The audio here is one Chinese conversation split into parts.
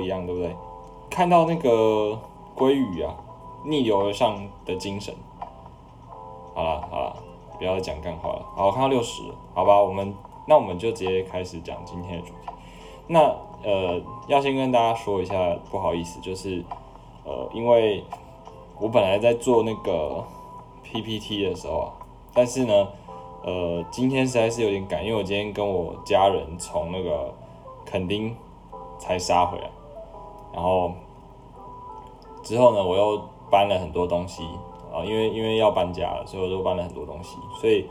一样，对不对？看到那个鲑鱼啊，逆流而上的精神。好了好了，不要再讲干话了。好，我看到六十，好吧，我们那我们就直接开始讲今天的主题。那呃，要先跟大家说一下，不好意思，就是呃，因为我本来在做那个 PPT 的时候啊，但是呢，呃，今天实在是有点赶，因为我今天跟我家人从那个垦丁才杀回来，然后之后呢，我又搬了很多东西啊，因为因为要搬家了，所以我都搬了很多东西，所以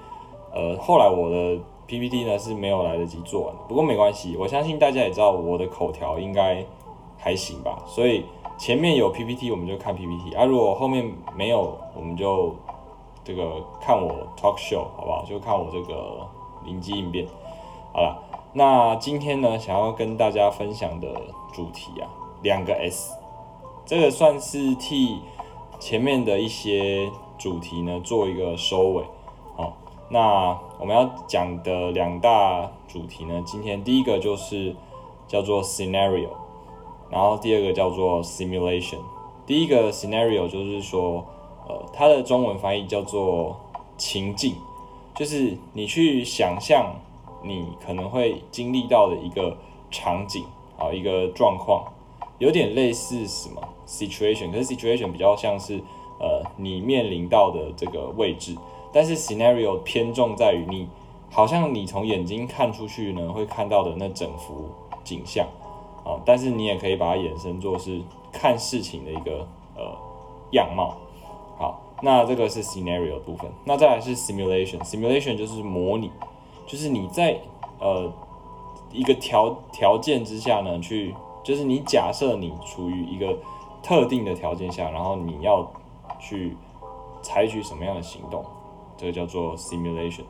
呃，后来我的 PPT 呢是没有来得及做完，不过没关系，我相信大家也知道我的口条应该还行吧，所以前面有 PPT 我们就看 PPT，啊，如果后面没有，我们就这个看我 talk show 好不好？就看我这个灵机应变。好了，那今天呢，想要跟大家分享的主题啊，两个 S，这个算是替前面的一些主题呢做一个收尾。好，那我们要讲的两大主题呢，今天第一个就是叫做 scenario，然后第二个叫做 simulation。第一个 scenario 就是说，呃，它的中文翻译叫做情境，就是你去想象你可能会经历到的一个场景啊，一个状况，有点类似什么 situation，可是 situation 比较像是呃你面临到的这个位置。但是 scenario 偏重在于你，好像你从眼睛看出去呢，会看到的那整幅景象，啊，但是你也可以把它衍生做是看事情的一个呃样貌。好，那这个是 scenario 部分，那再来是 simulation，simulation 就是模拟，就是你在呃一个条条件之下呢，去就是你假设你处于一个特定的条件下，然后你要去采取什么样的行动。这个叫做 simulation，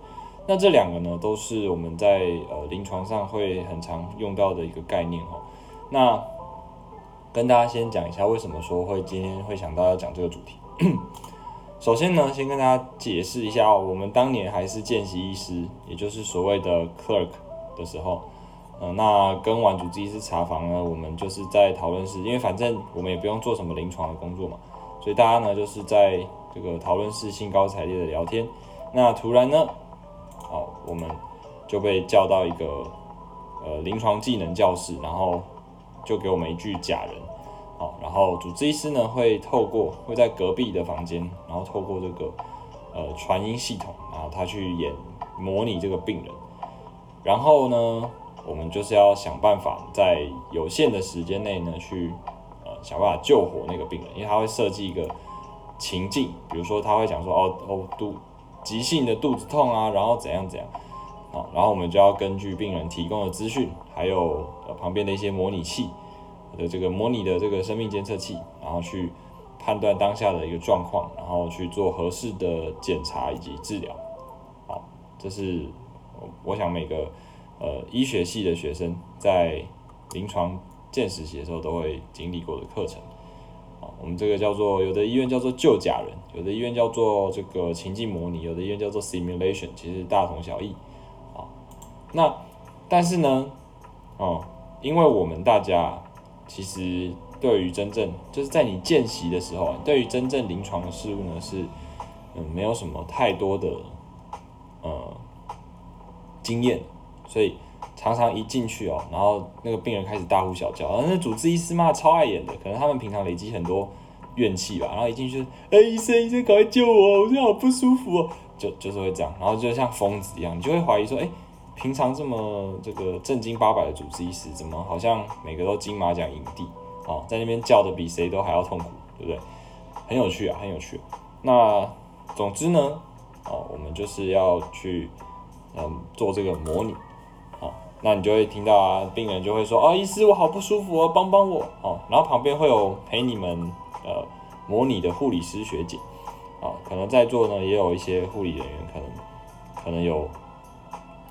那这两个呢，都是我们在呃临床上会很常用到的一个概念哈。那跟大家先讲一下，为什么说会今天会想到要讲这个主题。首先呢，先跟大家解释一下，我们当年还是见习医师，也就是所谓的 clerk 的时候，呃，那跟完主治医师查房呢，我们就是在讨论室，因为反正我们也不用做什么临床的工作嘛，所以大家呢就是在。这个讨论室兴高采烈的聊天，那突然呢，好，我们就被叫到一个呃临床技能教室，然后就给我们一句假人，好，然后主治医师呢会透过会在隔壁的房间，然后透过这个呃传音系统，然后他去演模拟这个病人，然后呢，我们就是要想办法在有限的时间内呢去呃想办法救活那个病人，因为他会设计一个。情境，比如说他会讲说，哦哦肚急性的肚子痛啊，然后怎样怎样，啊，然后我们就要根据病人提供的资讯，还有呃旁边的一些模拟器的这个模拟的这个生命监测器，然后去判断当下的一个状况，然后去做合适的检查以及治疗，好，这是我想每个呃医学系的学生在临床见实习的时候都会经历过的课程。啊我们这个叫做有的医院叫做救假人，有的医院叫做这个情境模拟，有的医院叫做 simulation，其实大同小异。啊，那但是呢，哦，因为我们大家其实对于真正就是在你见习的时候，对于真正临床的事物呢是嗯没有什么太多的呃经验，所以。常常一进去哦，然后那个病人开始大呼小叫，然后那主治医师嘛超爱演的，可能他们平常累积很多怨气吧，然后一进去，哎医生医生赶快救我，我现在好不舒服哦，就就是会这样，然后就像疯子一样，你就会怀疑说，哎，平常这么这个正经八百的主治医师，怎么好像每个都金马奖影帝，哦，在那边叫的比谁都还要痛苦，对不对？很有趣啊，很有趣。那总之呢，哦，我们就是要去嗯做这个模拟。那你就会听到啊，病人就会说：“哦，医师，我好不舒服哦，帮帮我哦。”然后旁边会有陪你们呃模拟的护理师学姐，啊，可能在座呢也有一些护理人员，可能可能有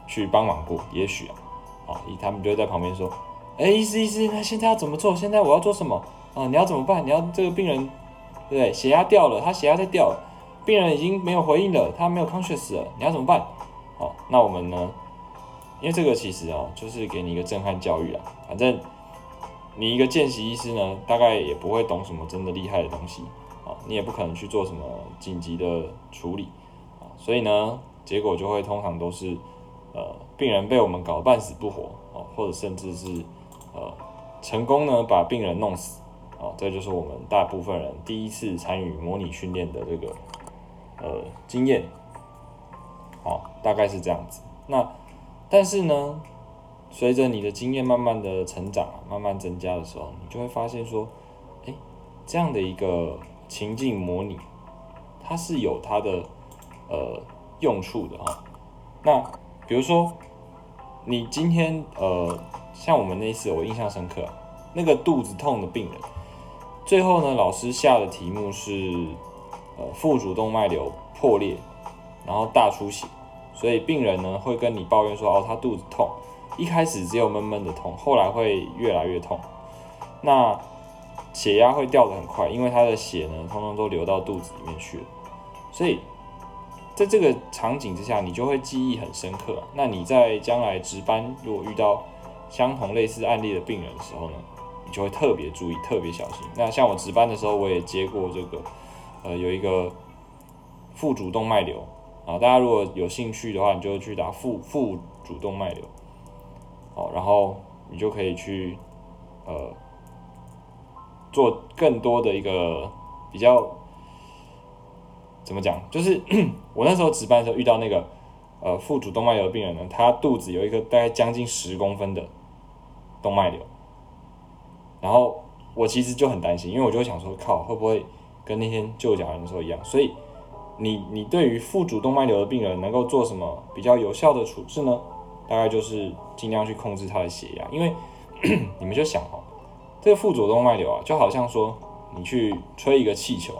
去帮忙过，也许啊，啊，他们就会在旁边说：“哎，医师医师，那现在要怎么做？现在我要做什么？啊，你要怎么办？你要这个病人对不对？血压掉了，他血压在掉，病人已经没有回应了，他没有 conscious 了，你要怎么办？好，那我们呢？”因为这个其实哦，就是给你一个震撼教育啊。反正你一个见习医师呢，大概也不会懂什么真的厉害的东西啊，你也不可能去做什么紧急的处理啊，所以呢，结果就会通常都是呃病人被我们搞半死不活啊，或者甚至是呃成功呢把病人弄死啊，这就是我们大部分人第一次参与模拟训练的这个呃经验，好，大概是这样子。那但是呢？随着你的经验慢慢的成长，慢慢增加的时候，你就会发现说，哎，这样的一个情境模拟，它是有它的呃用处的哈。那比如说，你今天呃，像我们那次我印象深刻，那个肚子痛的病人，最后呢，老师下的题目是呃腹主动脉瘤破裂，然后大出血，所以病人呢会跟你抱怨说，哦，他肚子痛。一开始只有闷闷的痛，后来会越来越痛。那血压会掉的很快，因为他的血呢，通通都流到肚子里面去了。所以在这个场景之下，你就会记忆很深刻。那你在将来值班，如果遇到相同类似案例的病人的时候呢，你就会特别注意，特别小心。那像我值班的时候，我也接过这个，呃，有一个腹主动脉瘤啊。大家如果有兴趣的话，你就去打腹腹主动脉瘤。好，然后你就可以去，呃，做更多的一个比较，怎么讲？就是 我那时候值班的时候遇到那个，呃，腹主动脉瘤的病人呢，他肚子有一个大概将近十公分的动脉瘤，然后我其实就很担心，因为我就想说，靠，会不会跟那天救假人的时候一样？所以，你你对于腹主动脉瘤的病人能够做什么比较有效的处置呢？大概就是尽量去控制他的血压，因为 你们就想哦，这个腹主动脉瘤啊，就好像说你去吹一个气球，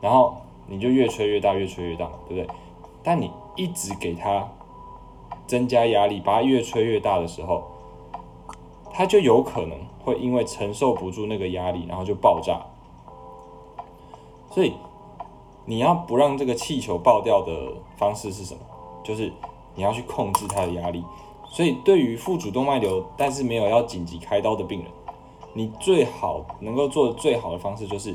然后你就越吹越大，越吹越大，对不对？但你一直给他增加压力，把它越吹越大的时候，它就有可能会因为承受不住那个压力，然后就爆炸。所以你要不让这个气球爆掉的方式是什么？就是。你要去控制他的压力，所以对于腹主动脉瘤但是没有要紧急开刀的病人，你最好能够做的最好的方式就是，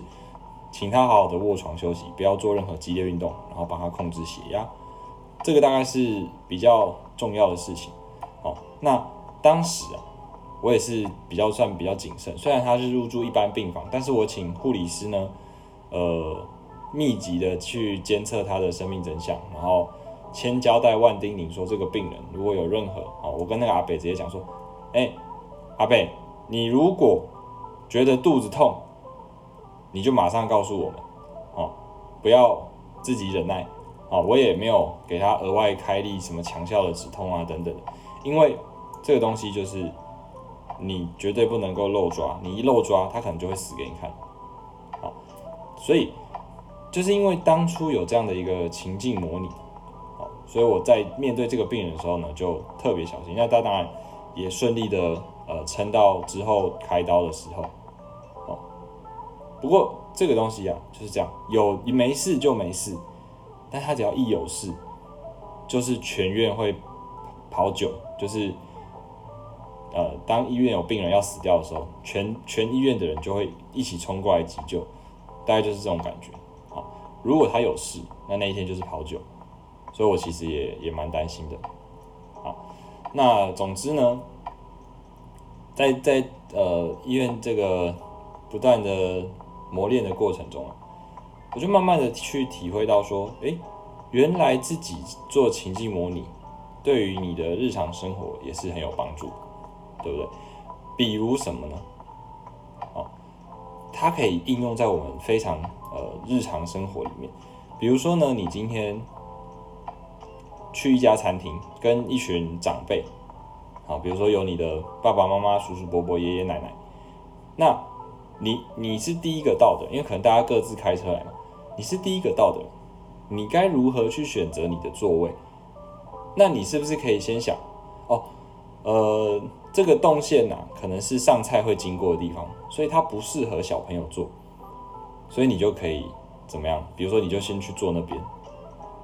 请他好好的卧床休息，不要做任何激烈运动，然后帮他控制血压，这个大概是比较重要的事情。好，那当时啊，我也是比较算比较谨慎，虽然他是入住一般病房，但是我请护理师呢，呃，密集的去监测他的生命真相，然后。千交代万叮咛说，这个病人如果有任何啊，我跟那个阿北直接讲说，哎，阿北，你如果觉得肚子痛，你就马上告诉我们，哦，不要自己忍耐，哦，我也没有给他额外开立什么强效的止痛啊等等，因为这个东西就是你绝对不能够漏抓，你一漏抓，他可能就会死给你看，好，所以就是因为当初有这样的一个情境模拟。所以我在面对这个病人的时候呢，就特别小心。那他当然也顺利的呃撑到之后开刀的时候，哦。不过这个东西啊就是这样，有没事就没事，但他只要一有事，就是全院会跑酒，就是呃当医院有病人要死掉的时候，全全医院的人就会一起冲过来急救，大概就是这种感觉。如果他有事，那那一天就是跑酒。所以我其实也也蛮担心的，好，那总之呢，在在呃医院这个不断的磨练的过程中啊，我就慢慢的去体会到说，诶，原来自己做情境模拟，对于你的日常生活也是很有帮助，对不对？比如什么呢？哦，它可以应用在我们非常呃日常生活里面，比如说呢，你今天。去一家餐厅，跟一群长辈，好，比如说有你的爸爸妈妈、叔叔伯伯、爷爷奶奶，那你你是第一个到的，因为可能大家各自开车来嘛，你是第一个到的，你该如何去选择你的座位？那你是不是可以先想，哦，呃，这个动线呐，可能是上菜会经过的地方，所以它不适合小朋友坐，所以你就可以怎么样？比如说，你就先去坐那边。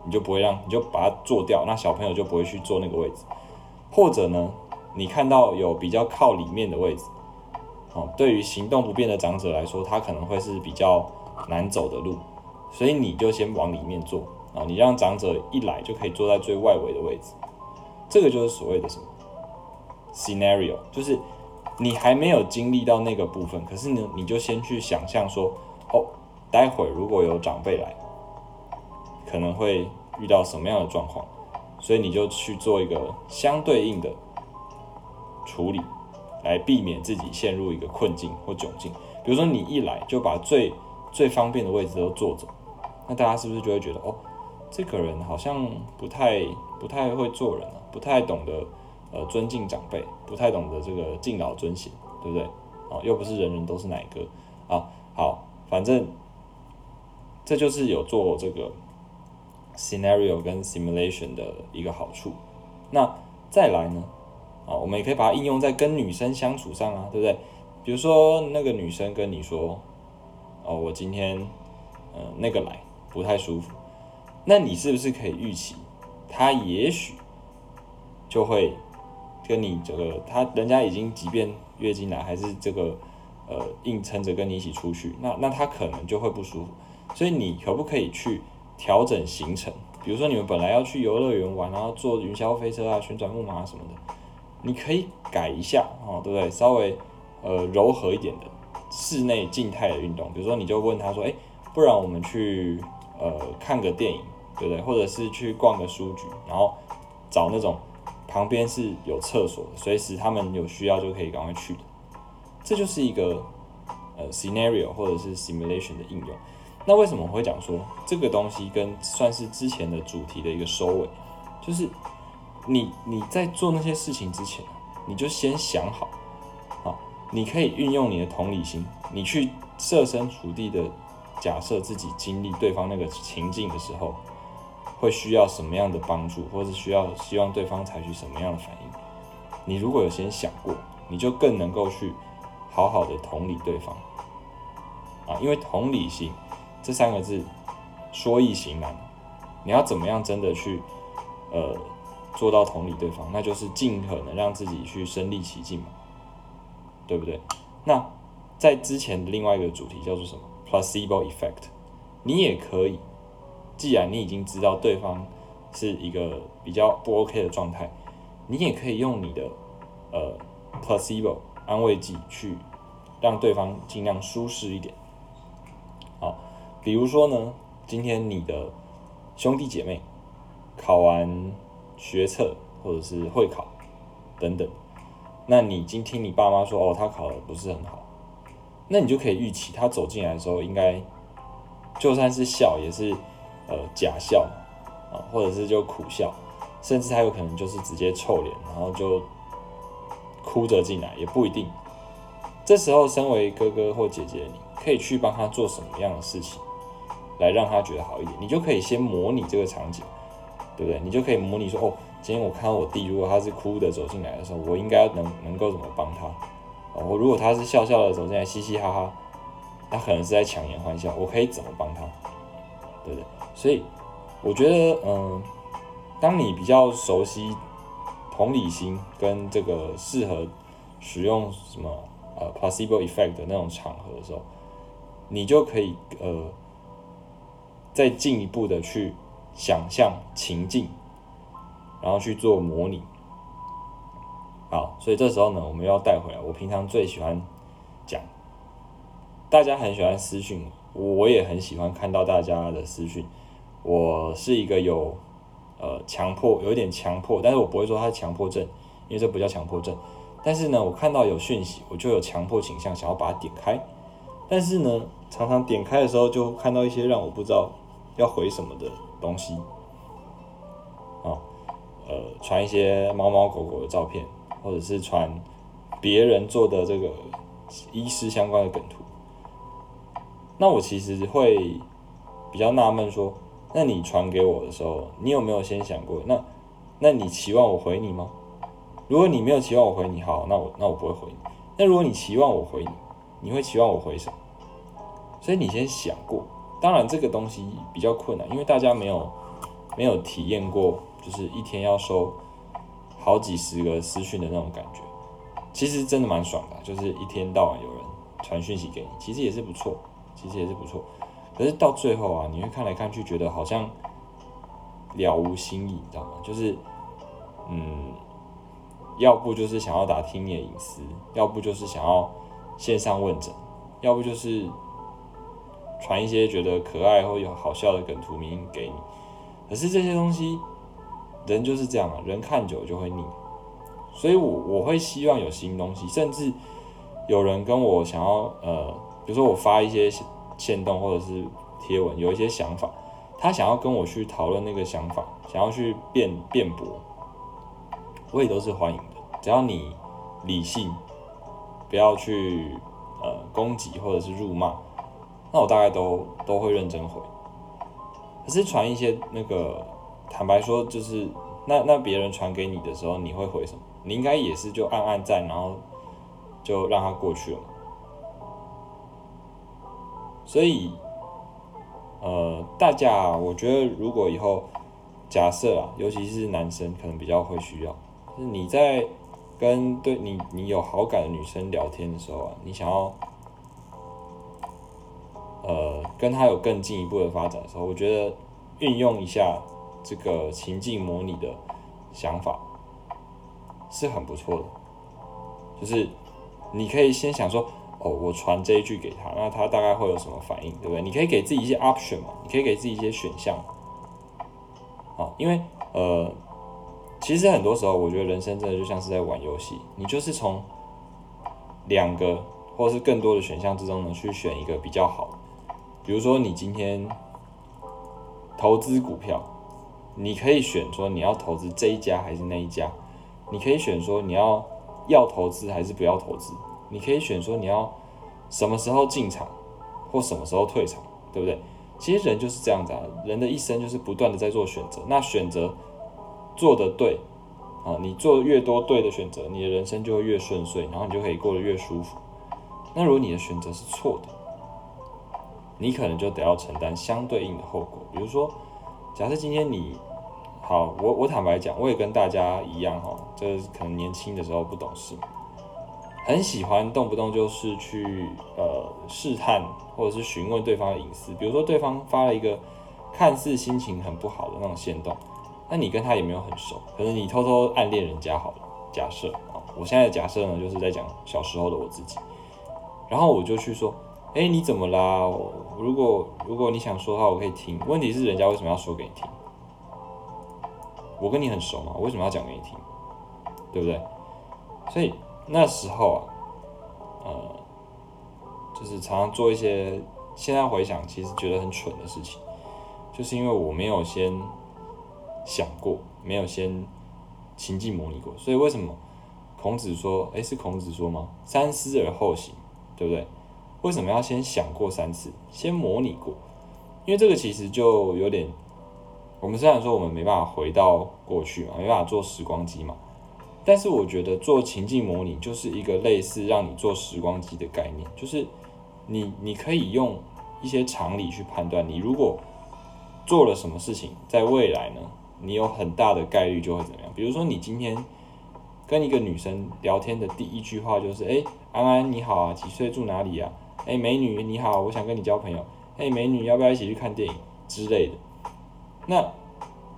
你就不会让，你就把它坐掉，那小朋友就不会去坐那个位置。或者呢，你看到有比较靠里面的位置，哦，对于行动不便的长者来说，他可能会是比较难走的路，所以你就先往里面坐啊，你让长者一来就可以坐在最外围的位置，这个就是所谓的什么 scenario，就是你还没有经历到那个部分，可是呢，你就先去想象说，哦，待会如果有长辈来，可能会遇到什么样的状况，所以你就去做一个相对应的处理。来避免自己陷入一个困境或窘境。比如说，你一来就把最最方便的位置都坐走，那大家是不是就会觉得，哦，这个人好像不太不太会做人啊，不太懂得呃尊敬长辈，不太懂得这个敬老尊贤，对不对？哦，又不是人人都是奶哥啊。好，反正这就是有做这个 scenario 跟 simulation 的一个好处。那再来呢？啊，我们也可以把它应用在跟女生相处上啊，对不对？比如说那个女生跟你说，哦，我今天，呃，那个来不太舒服，那你是不是可以预期，她也许就会跟你这个，她人家已经即便月经来，还是这个，呃，硬撑着跟你一起出去，那那他可能就会不舒服，所以你可不可以去调整行程？比如说你们本来要去游乐园玩，然后坐云霄飞车啊、旋转木马什么的。你可以改一下哦，对不对？稍微呃柔和一点的室内静态的运动，比如说你就问他说，哎，不然我们去呃看个电影，对不对？或者是去逛个书局，然后找那种旁边是有厕所，随时他们有需要就可以赶快去的。这就是一个呃 scenario 或者是 simulation 的应用。那为什么我会讲说这个东西跟算是之前的主题的一个收尾，就是。你你在做那些事情之前，你就先想好，好，你可以运用你的同理心，你去设身处地的假设自己经历对方那个情境的时候，会需要什么样的帮助，或者是需要希望对方采取什么样的反应。你如果有先想过，你就更能够去好好的同理对方，啊，因为同理心这三个字说易行难，你要怎么样真的去，呃。做到同理对方，那就是尽可能让自己去身临其境嘛，对不对？那在之前的另外一个主题叫做什么？placebo effect。你也可以，既然你已经知道对方是一个比较不 OK 的状态，你也可以用你的呃 placebo 安慰自己去让对方尽量舒适一点。好，比如说呢，今天你的兄弟姐妹考完。学测或者是会考等等，那你今天你爸妈说哦，他考的不是很好，那你就可以预期他走进来的时候，应该就算是笑也是呃假笑啊，或者是就苦笑，甚至他有可能就是直接臭脸，然后就哭着进来，也不一定。这时候，身为哥哥或姐姐，你可以去帮他做什么样的事情，来让他觉得好一点？你就可以先模拟这个场景。对不对？你就可以模拟说，哦，今天我看到我弟，如果他是哭的走进来的时候，我应该能能够怎么帮他？哦，我如果他是笑笑的走进来，嘻嘻哈哈，他可能是在强颜欢笑，我可以怎么帮他？对不对？所以我觉得，嗯，当你比较熟悉同理心跟这个适合使用什么呃 placebo effect 的那种场合的时候，你就可以呃再进一步的去。想象情境，然后去做模拟。好，所以这时候呢，我们要带回来。我平常最喜欢讲，大家很喜欢私讯，我也很喜欢看到大家的私讯。我是一个有呃强迫，有一点强迫，但是我不会说他是强迫症，因为这不叫强迫症。但是呢，我看到有讯息，我就有强迫倾向，想要把它点开。但是呢，常常点开的时候，就看到一些让我不知道要回什么的。东西，啊，呃，传一些猫猫狗狗的照片，或者是传别人做的这个医师相关的梗图，那我其实会比较纳闷，说，那你传给我的时候，你有没有先想过，那那你期望我回你吗？如果你没有期望我回你，好，那我那我不会回你。那如果你期望我回你，你会期望我回什么？所以你先想过。当然，这个东西比较困难，因为大家没有没有体验过，就是一天要收好几十个私讯的那种感觉。其实真的蛮爽的，就是一天到晚有人传讯息给你，其实也是不错，其实也是不错。可是到最后啊，你会看来看去，觉得好像了无新意，你知道吗？就是，嗯，要不就是想要打听你的隐私，要不就是想要线上问诊，要不就是传一些觉得可爱或有好笑的梗图名给你。可是这些东西，人就是这样啊，人看久就会腻。所以，我我会希望有新东西，甚至有人跟我想要，呃，比如说我发一些线动或者是贴文，有一些想法，他想要跟我去讨论那个想法，想要去辩辩驳，我也都是欢迎的。只要你理性，不要去呃攻击或者是辱骂，那我大概都都会认真回。可是传一些那个，坦白说，就是那那别人传给你的时候，你会回什么？你应该也是就暗暗赞，然后就让它过去了。所以，呃，大家，我觉得如果以后假设啊，尤其是男生可能比较会需要，就是你在跟对你你有好感的女生聊天的时候啊，你想要呃跟她有更进一步的发展的时候，我觉得运用一下这个情境模拟的想法。是很不错的，就是你可以先想说，哦，我传这一句给他，那他大概会有什么反应，对不对？你可以给自己一些 option 嘛，你可以给自己一些选项，啊，因为呃，其实很多时候我觉得人生真的就像是在玩游戏，你就是从两个或是更多的选项之中呢去选一个比较好，比如说你今天投资股票，你可以选说你要投资这一家还是那一家。你可以选说你要要投资还是不要投资，你可以选说你要什么时候进场或什么时候退场，对不对？其实人就是这样子啊，人的一生就是不断的在做选择。那选择做的对啊，你做越多对的选择，你的人生就会越顺遂，然后你就可以过得越舒服。那如果你的选择是错的，你可能就得要承担相对应的后果。比如说，假设今天你。好，我我坦白讲，我也跟大家一样哈，就是可能年轻的时候不懂事，很喜欢动不动就是去呃试探或者是询问对方的隐私，比如说对方发了一个看似心情很不好的那种线动，那你跟他也没有很熟，可能你偷偷暗恋人家好了，假设啊，我现在的假设呢就是在讲小时候的我自己，然后我就去说，哎，你怎么啦？我如果如果你想说的话，我可以听。问题是人家为什么要说给你听？我跟你很熟嘛，我为什么要讲给你听？对不对？所以那时候啊，呃，就是常常做一些现在回想其实觉得很蠢的事情，就是因为我没有先想过，没有先情境模拟过。所以为什么孔子说，诶，是孔子说吗？三思而后行，对不对？为什么要先想过三次，先模拟过？因为这个其实就有点。我们虽然说我们没办法回到过去嘛，没办法做时光机嘛，但是我觉得做情境模拟就是一个类似让你做时光机的概念，就是你你可以用一些常理去判断，你如果做了什么事情，在未来呢，你有很大的概率就会怎么样。比如说你今天跟一个女生聊天的第一句话就是，哎，安安你好啊，几岁住哪里啊？哎，美女你好，我想跟你交朋友。哎，美女要不要一起去看电影之类的？那，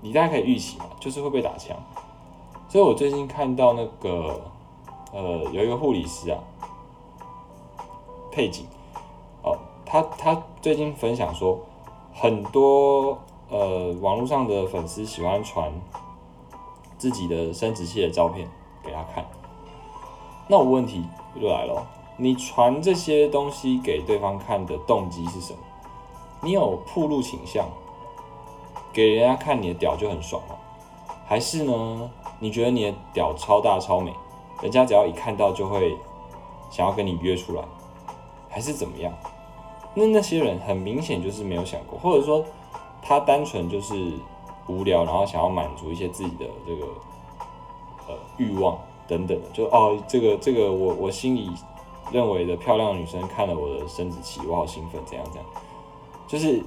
你大家可以预期嘛，就是会被打枪。所以我最近看到那个，呃，有一个护理师啊，佩景，哦，他他最近分享说，很多呃网络上的粉丝喜欢传自己的生殖器的照片给他看。那我问题就来了，你传这些东西给对方看的动机是什么？你有铺路倾向？给人家看你的屌就很爽了，还是呢？你觉得你的屌超大超美，人家只要一看到就会想要跟你约出来，还是怎么样？那那些人很明显就是没有想过，或者说他单纯就是无聊，然后想要满足一些自己的这个呃欲望等等的，就哦这个这个我我心里认为的漂亮的女生看了我的生殖器，我好兴奋，怎样怎样，就是。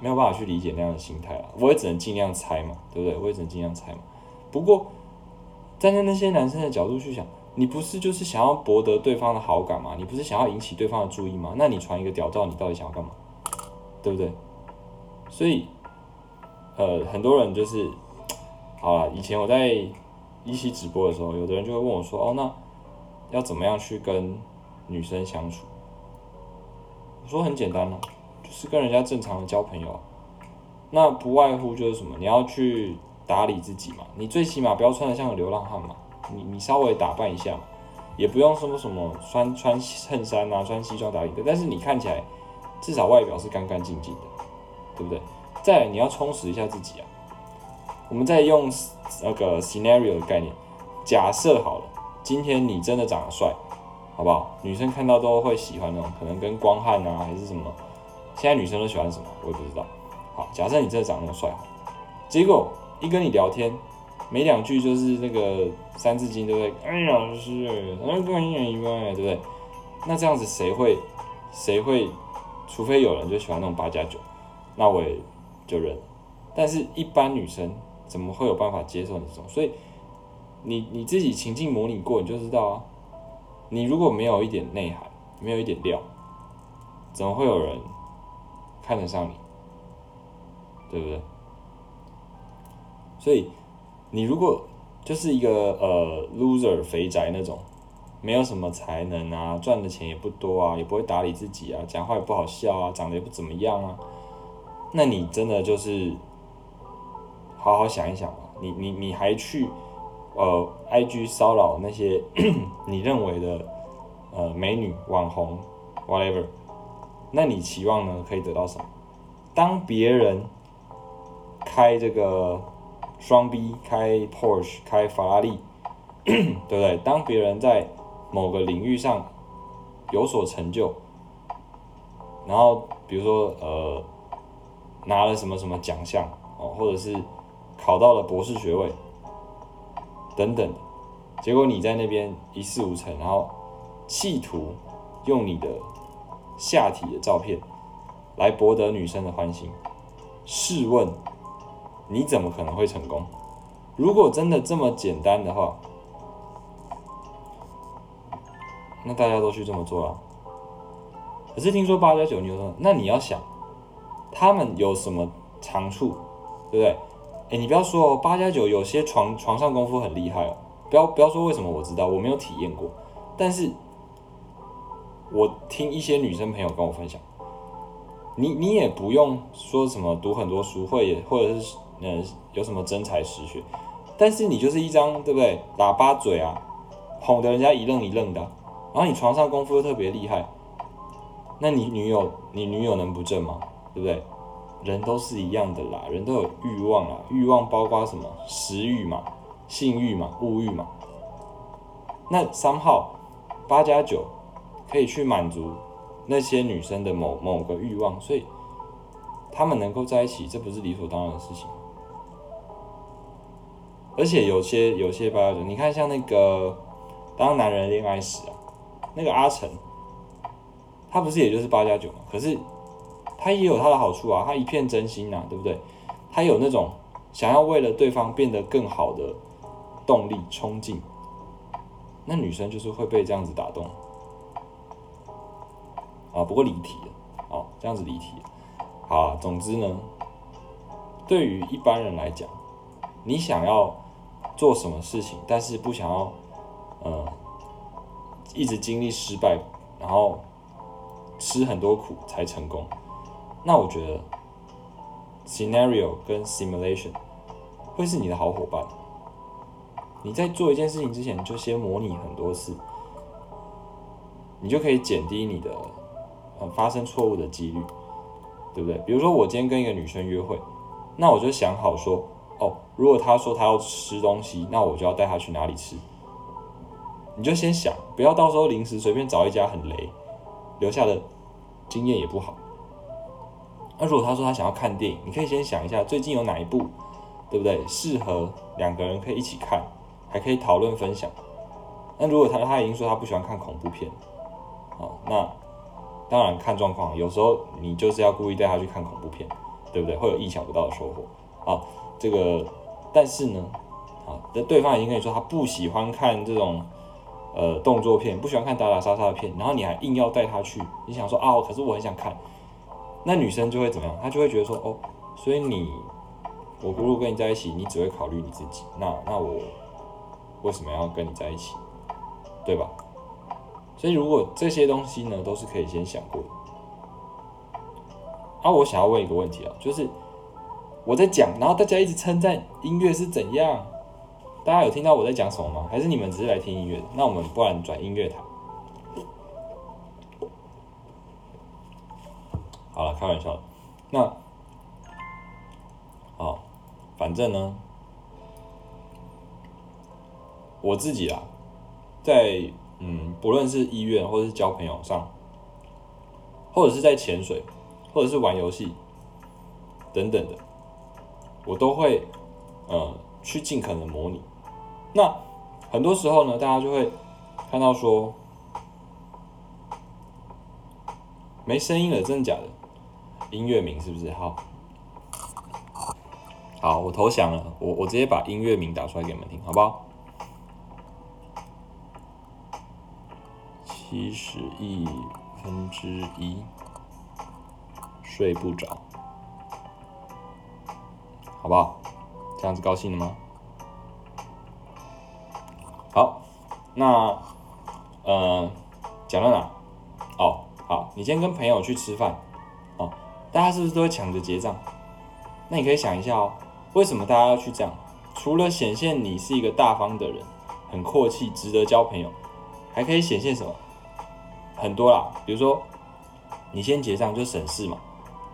没有办法去理解那样的心态了，我也只能尽量猜嘛，对不对？我也只能尽量猜嘛。不过站在那些男生的角度去想，你不是就是想要博得对方的好感吗？你不是想要引起对方的注意吗？那你传一个屌照，你到底想要干嘛？对不对？所以，呃，很多人就是，好了，以前我在一期直播的时候，有的人就会问我说：“哦，那要怎么样去跟女生相处？”我说很简单了，是跟人家正常的交朋友。那不外乎就是什么，你要去打理自己嘛，你最起码不要穿的像个流浪汉嘛。你你稍微打扮一下，也不用什么什么穿穿衬衫啊，穿西装打领带，但是你看起来至少外表是干干净净的，对不对？再来你要充实一下自己啊。我们再用那个 scenario 的概念，假设好了，今天你真的长得帅，好不好？女生看到都会喜欢那种，可能跟光汉啊还是什么，现在女生都喜欢什么，我也不知道。好，假设你真的长那么帅，结果一跟你聊天。没两句就是那个三字经，对不对？哎呀，是，那个一般，对不对？那这样子谁会，谁会？除非有人就喜欢那种八加九，那我也就认。但是，一般女生怎么会有办法接受你这种？所以，你你自己情境模拟过，你就知道啊。你如果没有一点内涵，没有一点料，怎么会有人看得上你？对不对？所以。你如果就是一个呃 loser 肥宅那种，没有什么才能啊，赚的钱也不多啊，也不会打理自己啊，讲话也不好笑啊，长得也不怎么样啊，那你真的就是好好想一想吧。你你你还去呃 IG 骚扰那些 你认为的呃美女网红 whatever，那你期望呢可以得到什么？当别人开这个。双 B 开 Porsche 开法拉利，对不对？当别人在某个领域上有所成就，然后比如说呃拿了什么什么奖项哦，或者是考到了博士学位等等，结果你在那边一事无成，然后企图用你的下体的照片来博得女生的欢心，试问？你怎么可能会成功？如果真的这么简单的话，那大家都去这么做啊。可是听说八加九牛说，那你要想，他们有什么长处，对不对？哎，你不要说哦，八加九有些床床上功夫很厉害哦。不要不要说为什么我知道，我没有体验过，但是我听一些女生朋友跟我分享，你你也不用说什么读很多书，或者或者是。嗯，有什么真才实学？但是你就是一张对不对？喇叭嘴啊，哄得人家一愣一愣的。然后你床上功夫又特别厉害，那你女友你女友能不正吗？对不对？人都是一样的啦，人都有欲望啦，欲望包括什么？食欲嘛，性欲嘛，物欲嘛。那三号八加九可以去满足那些女生的某某个欲望，所以他们能够在一起，这不是理所当然的事情。而且有些有些八加九，你看像那个《当男人恋爱时》啊，那个阿成，他不是也就是八加九嘛？可是他也有他的好处啊，他一片真心呐，对不对？他有那种想要为了对方变得更好的动力冲劲，那女生就是会被这样子打动啊。不过离题了，哦，这样子离题。好，总之呢，对于一般人来讲，你想要。做什么事情，但是不想要，呃，一直经历失败，然后吃很多苦才成功。那我觉得，scenario 跟 simulation 会是你的好伙伴。你在做一件事情之前，就先模拟很多次，你就可以减低你的呃发生错误的几率，对不对？比如说我今天跟一个女生约会，那我就想好说。哦，如果她说她要吃东西，那我就要带她去哪里吃？你就先想，不要到时候临时随便找一家很雷，留下的经验也不好。那如果他说他想要看电影，你可以先想一下最近有哪一部，对不对？适合两个人可以一起看，还可以讨论分享。那如果他他已经说他不喜欢看恐怖片，哦，那当然看状况，有时候你就是要故意带他去看恐怖片，对不对？会有意想不到的收获啊。这个，但是呢，啊，那对方已经跟你说他不喜欢看这种，呃动作片，不喜欢看打打杀杀的片，然后你还硬要带他去，你想说啊，可是我很想看，那女生就会怎么样？她就会觉得说，哦，所以你我如果跟你在一起，你只会考虑你自己，那那我为什么要跟你在一起？对吧？所以如果这些东西呢，都是可以先想过的。啊，我想要问一个问题啊，就是我在讲，然后大家一直称赞音乐是怎样，大家有听到我在讲什么吗？还是你们只是来听音乐？那我们不然转音乐台。好了，开玩笑。那，哦，反正呢，我自己啊，在嗯，不论是医院或者是交朋友上，或者是在潜水。或者是玩游戏等等的，我都会呃去尽可能模拟。那很多时候呢，大家就会看到说没声音了，真的假的？音乐名是不是？好，好，我投降了，我我直接把音乐名打出来给你们听，好不好？七十亿分之一。睡不着，好不好？这样子高兴了吗？好，那呃，讲到哪？哦，好，你今天跟朋友去吃饭，哦，大家是不是都会抢着结账？那你可以想一下哦，为什么大家要去这样？除了显现你是一个大方的人，很阔气，值得交朋友，还可以显现什么？很多啦，比如说你先结账就省事嘛。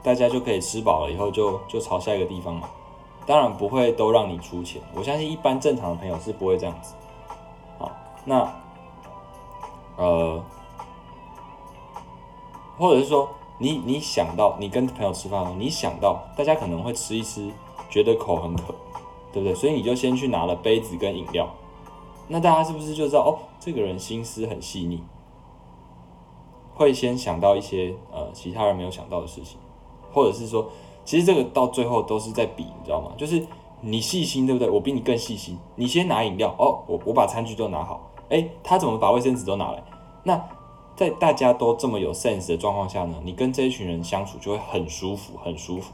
大家就可以吃饱了以后就就朝下一个地方嘛，当然不会都让你出钱，我相信一般正常的朋友是不会这样子。好，那呃，或者是说你你想到你跟朋友吃饭，你想到大家可能会吃一吃，觉得口很渴，对不对？所以你就先去拿了杯子跟饮料，那大家是不是就知道哦，这个人心思很细腻，会先想到一些呃其他人没有想到的事情。或者是说，其实这个到最后都是在比，你知道吗？就是你细心，对不对？我比你更细心。你先拿饮料，哦，我我把餐具都拿好。哎，他怎么把卫生纸都拿来？那在大家都这么有 sense 的状况下呢，你跟这一群人相处就会很舒服，很舒服。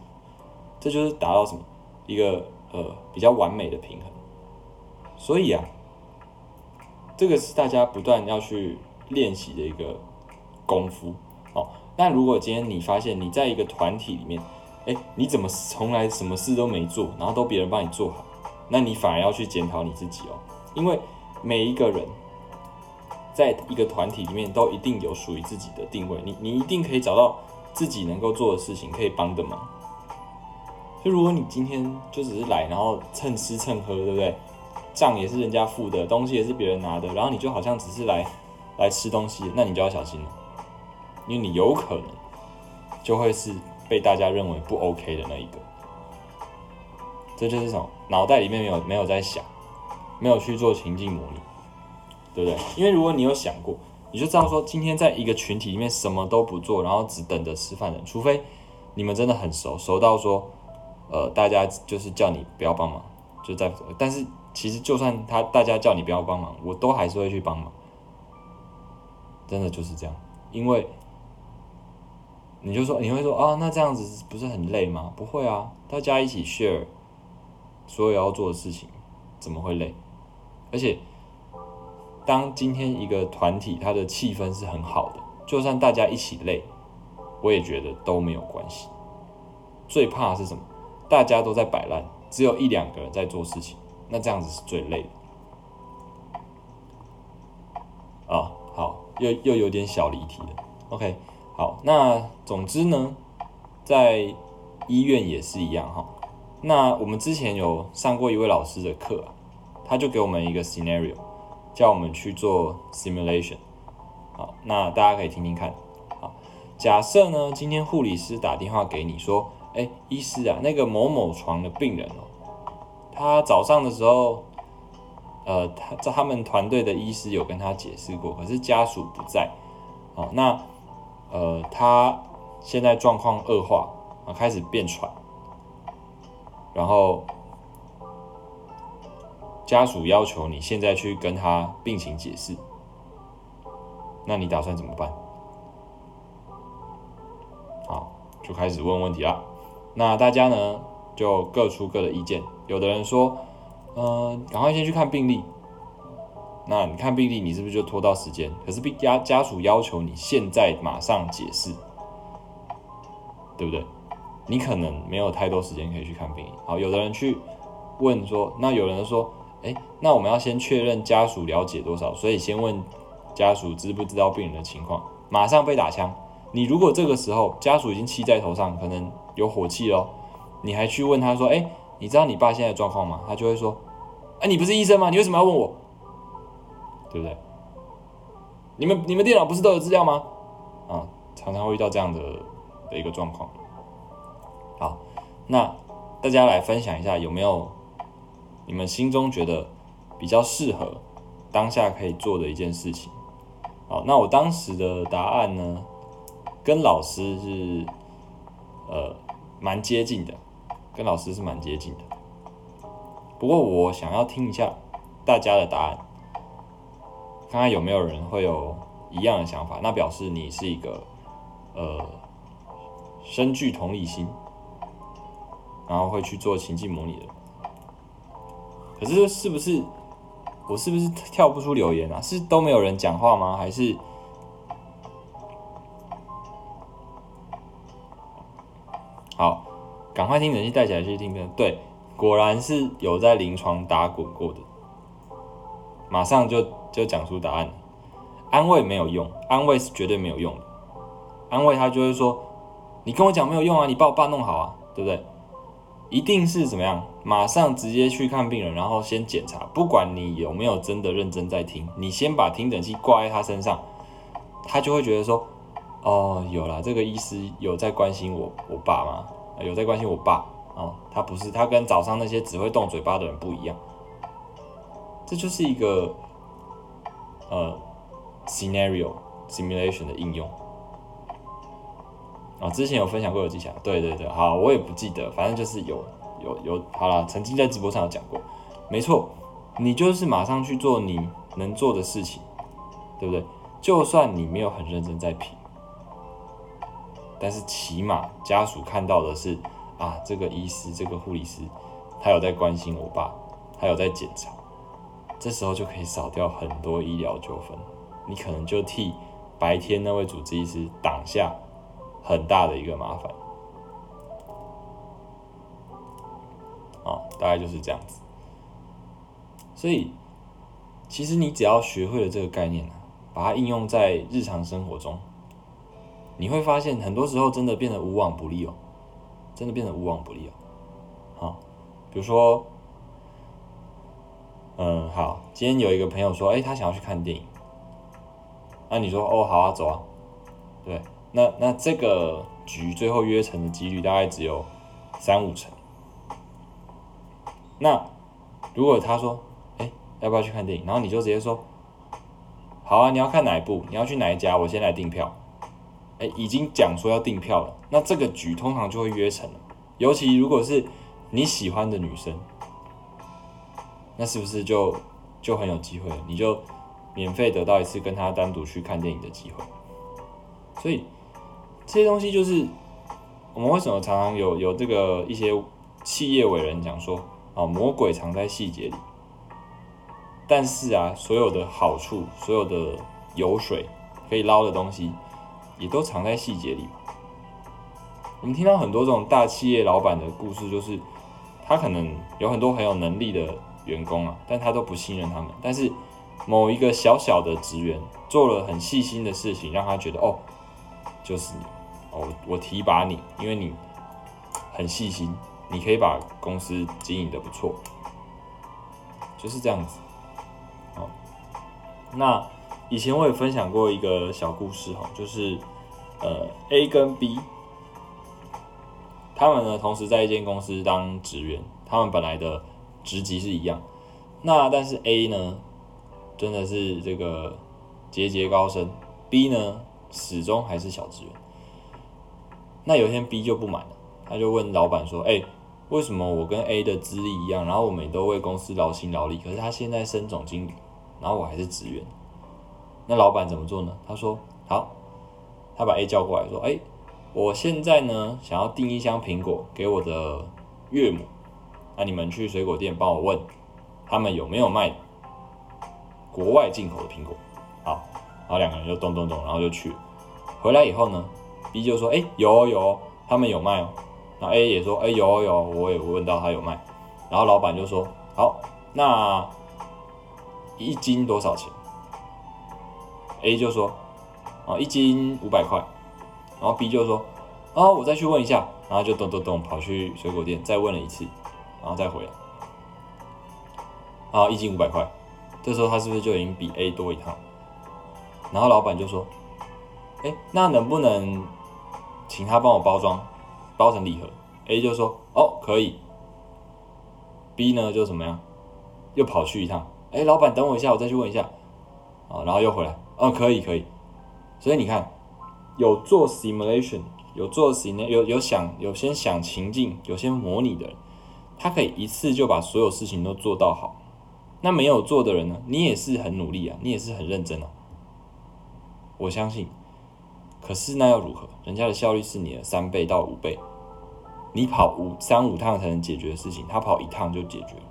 这就是达到什么一个呃比较完美的平衡。所以啊，这个是大家不断要去练习的一个功夫哦。那如果今天你发现你在一个团体里面，哎，你怎么从来什么事都没做，然后都别人帮你做好，那你反而要去检讨你自己哦，因为每一个人在一个团体里面都一定有属于自己的定位，你你一定可以找到自己能够做的事情，可以帮的忙。就如果你今天就只是来，然后蹭吃蹭喝，对不对？账也是人家付的，东西也是别人拿的，然后你就好像只是来来吃东西，那你就要小心了。因为你有可能就会是被大家认为不 OK 的那一个，这就是什么？脑袋里面没有没有在想，没有去做情境模拟，对不对？因为如果你有想过，你就知道说，今天在一个群体里面什么都不做，然后只等着吃饭的，除非你们真的很熟，熟到说，呃，大家就是叫你不要帮忙，就在，但是其实就算他大家叫你不要帮忙，我都还是会去帮忙，真的就是这样，因为。你就说你会说啊，那这样子不是很累吗？不会啊，大家一起 share 所有要做的事情，怎么会累？而且，当今天一个团体它的气氛是很好的，就算大家一起累，我也觉得都没有关系。最怕是什么？大家都在摆烂，只有一两个人在做事情，那这样子是最累的。啊，好，又又有点小离题了。OK。好，那总之呢，在医院也是一样哈。那我们之前有上过一位老师的课，他就给我们一个 scenario，叫我们去做 simulation。好，那大家可以听听看。好，假设呢，今天护理师打电话给你说，哎，医师啊，那个某某床的病人哦，他早上的时候，呃，他在他们团队的医师有跟他解释过，可是家属不在。好，那。呃，他现在状况恶化，开始变喘，然后家属要求你现在去跟他病情解释，那你打算怎么办？好，就开始问问题啦。那大家呢就各出各的意见。有的人说，呃，赶快先去看病历。那你看病例，你是不是就拖到时间？可是病家家属要求你现在马上解释，对不对？你可能没有太多时间可以去看病历。好，有的人去问说，那有人说，哎，那我们要先确认家属了解多少，所以先问家属知不知道病人的情况，马上被打枪。你如果这个时候家属已经气在头上，可能有火气了，你还去问他说，哎，你知道你爸现在状况吗？他就会说，哎，你不是医生吗？你为什么要问我？对不对？你们你们电脑不是都有资料吗？啊，常常会遇到这样的的一个状况。好，那大家来分享一下，有没有你们心中觉得比较适合当下可以做的一件事情？好，那我当时的答案呢，跟老师是呃蛮接近的，跟老师是蛮接近的。不过我想要听一下大家的答案。看看有没有人会有一样的想法，那表示你是一个呃深具同理心，然后会去做情境模拟的。可是是不是我是不是跳不出留言啊？是都没有人讲话吗？还是好？赶快听，冷气带起来去听歌。对，果然是有在临床打滚过的，马上就。就讲出答案，安慰没有用，安慰是绝对没有用的。安慰他就会说：“你跟我讲没有用啊，你把我爸弄好啊，对不对？”一定是怎么样？马上直接去看病人，然后先检查，不管你有没有真的认真在听，你先把听诊器挂在他身上，他就会觉得说：“哦，有了，这个医师有在关心我我爸吗？有在关心我爸哦，他不是他跟早上那些只会动嘴巴的人不一样。”这就是一个。呃，scenario simulation 的应用啊，之前有分享过有技巧，对对对，好，我也不记得，反正就是有有有，好了，曾经在直播上有讲过，没错，你就是马上去做你能做的事情，对不对？就算你没有很认真在评，但是起码家属看到的是啊，这个医师、这个护理师，他有在关心我爸，他有在检查。这时候就可以少掉很多医疗纠纷，你可能就替白天那位主治医师挡下很大的一个麻烦。哦，大概就是这样子。所以，其实你只要学会了这个概念啊，把它应用在日常生活中，你会发现很多时候真的变得无往不利哦，真的变得无往不利哦。好，比如说。嗯，好。今天有一个朋友说，哎，他想要去看电影。那你说，哦，好啊，走啊。对，那那这个局最后约成的几率大概只有三五成。那如果他说，哎，要不要去看电影？然后你就直接说，好啊，你要看哪一部？你要去哪一家？我先来订票。哎，已经讲说要订票了，那这个局通常就会约成了。尤其如果是你喜欢的女生。那是不是就就很有机会？你就免费得到一次跟他单独去看电影的机会。所以这些东西就是我们为什么常常有有这个一些企业伟人讲说啊，魔鬼藏在细节里。但是啊，所有的好处，所有的油水可以捞的东西，也都藏在细节里。我们听到很多这种大企业老板的故事，就是他可能有很多很有能力的。员工啊，但他都不信任他们。但是某一个小小的职员做了很细心的事情，让他觉得哦，就是哦，我提拔你，因为你很细心，你可以把公司经营的不错，就是这样子。好，那以前我也分享过一个小故事哈，就是呃 A 跟 B，他们呢同时在一间公司当职员，他们本来的。职级是一样，那但是 A 呢，真的是这个节节高升，B 呢始终还是小职员。那有一天 B 就不满了，他就问老板说：“哎，为什么我跟 A 的资历一样，然后我们也都为公司劳心劳力，可是他现在升总经理，然后我还是职员？那老板怎么做呢？他说好，他把 A 叫过来说，哎，我现在呢想要订一箱苹果给我的岳母，那你们去水果店帮我问，他们有没有卖国外进口的苹果？好，然后两个人就咚咚咚，然后就去，回来以后呢，B 就说，哎，有有，他们有卖哦。那 A 也说，哎，有有，我也问到他有卖。然后老板就说，好，那一斤多少钱？A 就说，哦，一斤五百块。然后 B 就说，哦，我再去问一下。然后就咚咚咚跑去水果店再问了一次，然后再回来。啊，一斤五百块。这时候他是不是就已经比 A 多一趟？然后老板就说，哎，那能不能请他帮我包装？包成礼盒，A 就说哦可以，B 呢就怎么样，又跑去一趟，哎老板等我一下，我再去问一下，啊然后又回来，哦可以可以，所以你看有做 simulation，有做 sim 有有想有先想情境，有先模拟的人，他可以一次就把所有事情都做到好，那没有做的人呢，你也是很努力啊，你也是很认真啊，我相信，可是那又如何？人家的效率是你的三倍到五倍。你跑五三五趟才能解决的事情，他跑一趟就解决了。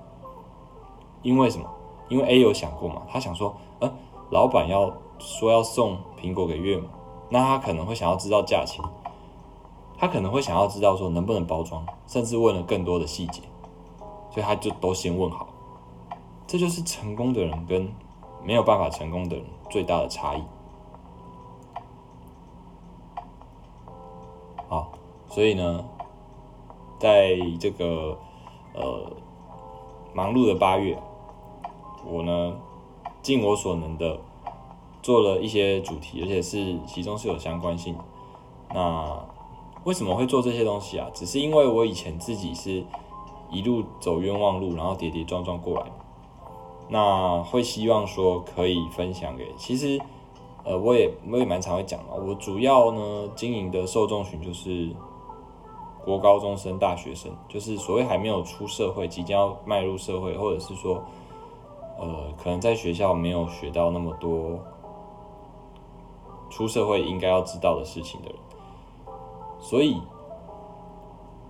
因为什么？因为 A 有想过嘛，他想说，呃，老板要说要送苹果给岳母，那他可能会想要知道价钱，他可能会想要知道说能不能包装，甚至问了更多的细节，所以他就都先问好。这就是成功的人跟没有办法成功的人最大的差异。好，所以呢。在这个呃忙碌的八月，我呢尽我所能的做了一些主题，而且是其中是有相关性。那为什么会做这些东西啊？只是因为我以前自己是一路走冤枉路，然后跌跌撞撞过来。那会希望说可以分享给，其实呃我也我也蛮常会讲嘛。我主要呢经营的受众群就是。国高中生、大学生，就是所谓还没有出社会、即将要迈入社会，或者是说，呃，可能在学校没有学到那么多出社会应该要知道的事情的人。所以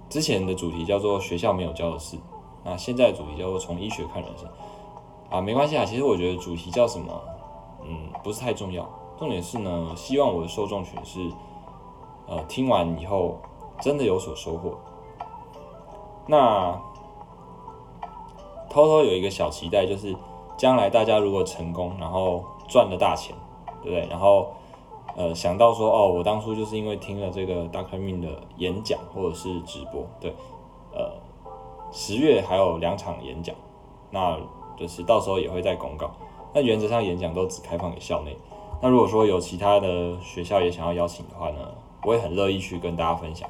之前的主题叫做“学校没有教的事”，那现在的主题叫做“从医学看人生”。啊，没关系啊，其实我觉得主题叫什么，嗯，不是太重要。重点是呢，希望我的受众群是，呃，听完以后。真的有所收获。那偷偷有一个小期待，就是将来大家如果成功，然后赚了大钱，对不对？然后呃想到说，哦，我当初就是因为听了这个 Doctor Min 的演讲或者是直播，对，呃，十月还有两场演讲，那就是到时候也会再公告。那原则上演讲都只开放给校内。那如果说有其他的学校也想要邀请的话呢，我也很乐意去跟大家分享。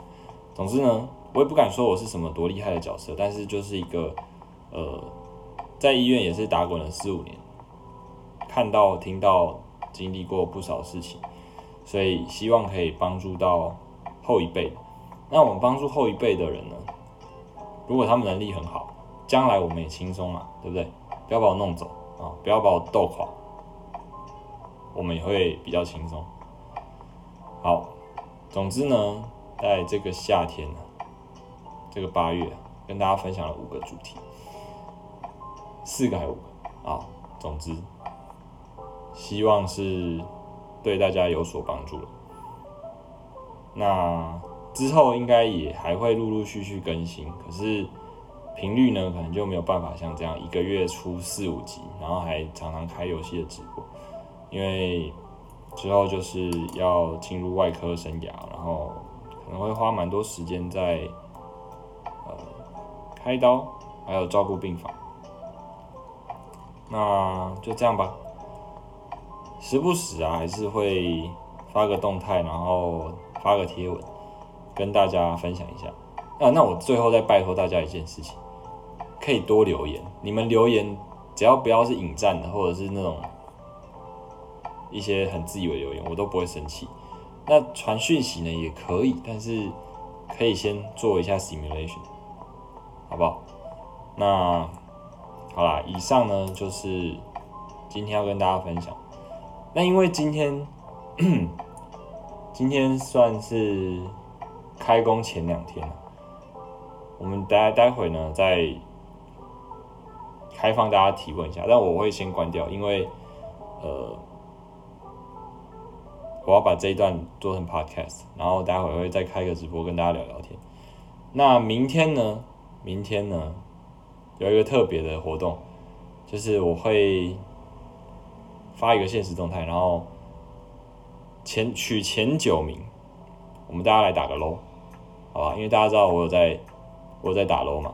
总之呢，我也不敢说我是什么多厉害的角色，但是就是一个，呃，在医院也是打滚了四五年，看到、听到、经历过不少事情，所以希望可以帮助到后一辈。那我们帮助后一辈的人呢，如果他们能力很好，将来我们也轻松嘛，对不对？不要把我弄走啊，不要把我斗垮，我们也会比较轻松。好，总之呢。在这个夏天呢这个八月跟大家分享了五个主题，四个还是五个啊？总之，希望是对大家有所帮助了。那之后应该也还会陆陆续续更新，可是频率呢，可能就没有办法像这样一个月出四五集，然后还常常开游戏的直播，因为之后就是要进入外科生涯，然后。可能会花蛮多时间在呃开刀，还有照顾病房。那就这样吧，时不时啊还是会发个动态，然后发个贴文，跟大家分享一下。啊，那我最后再拜托大家一件事情，可以多留言。你们留言只要不要是引战的，或者是那种一些很自以为留言，我都不会生气。那传讯息呢也可以，但是可以先做一下 simulation，好不好？那好啦，以上呢就是今天要跟大家分享。那因为今天今天算是开工前两天我们待待会呢再开放大家提问一下，但我会先关掉，因为呃我要把这一段做成 podcast，然后待会会再开个直播跟大家聊聊天。那明天呢？明天呢有一个特别的活动，就是我会发一个现实动态，然后前取前九名，我们大家来打个 low，好吧？因为大家知道我有在我在打 low 嘛，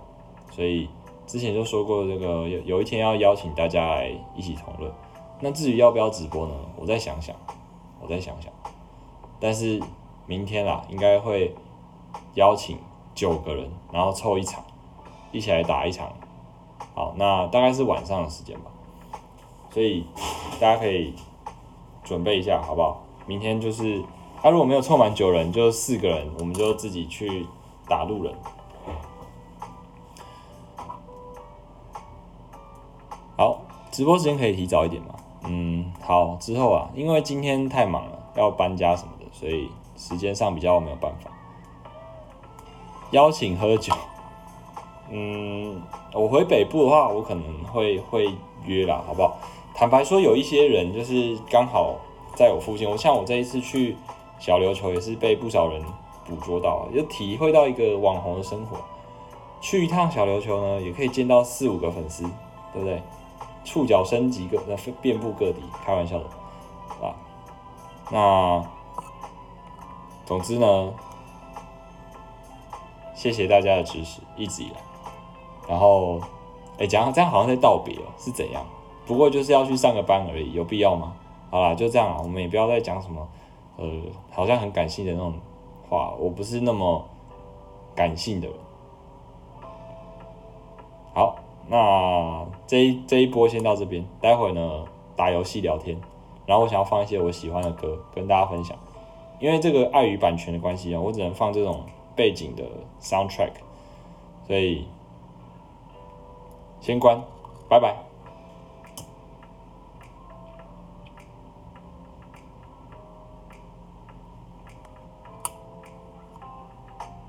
所以之前就说过这个有有一天要邀请大家来一起同乐。那至于要不要直播呢？我再想想，我再想想。但是明天啊，应该会邀请九个人，然后凑一场，一起来打一场。好，那大概是晚上的时间吧。所以大家可以准备一下，好不好？明天就是，他如果没有凑满九人，就四个人，我们就自己去打路人。好，直播时间可以提早一点吗？嗯，好，之后啊，因为今天太忙了，要搬家什么的，所以时间上比较没有办法。邀请喝酒，嗯，我回北部的话，我可能会会约啦，好不好？坦白说，有一些人就是刚好在我附近，我像我这一次去小琉球，也是被不少人捕捉到，就体会到一个网红的生活。去一趟小琉球呢，也可以见到四五个粉丝，对不对？触角升级各那遍布各地，开玩笑的啊。那总之呢，谢谢大家的支持，一直以来。然后，哎，讲这样好像在道别哦，是怎样？不过就是要去上个班而已，有必要吗？好啦，就这样啦，我们也不要再讲什么，呃，好像很感性的那种话，我不是那么感性的人。好。那这一这一波先到这边，待会呢打游戏聊天，然后我想要放一些我喜欢的歌跟大家分享，因为这个碍于版权的关系啊，我只能放这种背景的 soundtrack，所以先关，拜拜。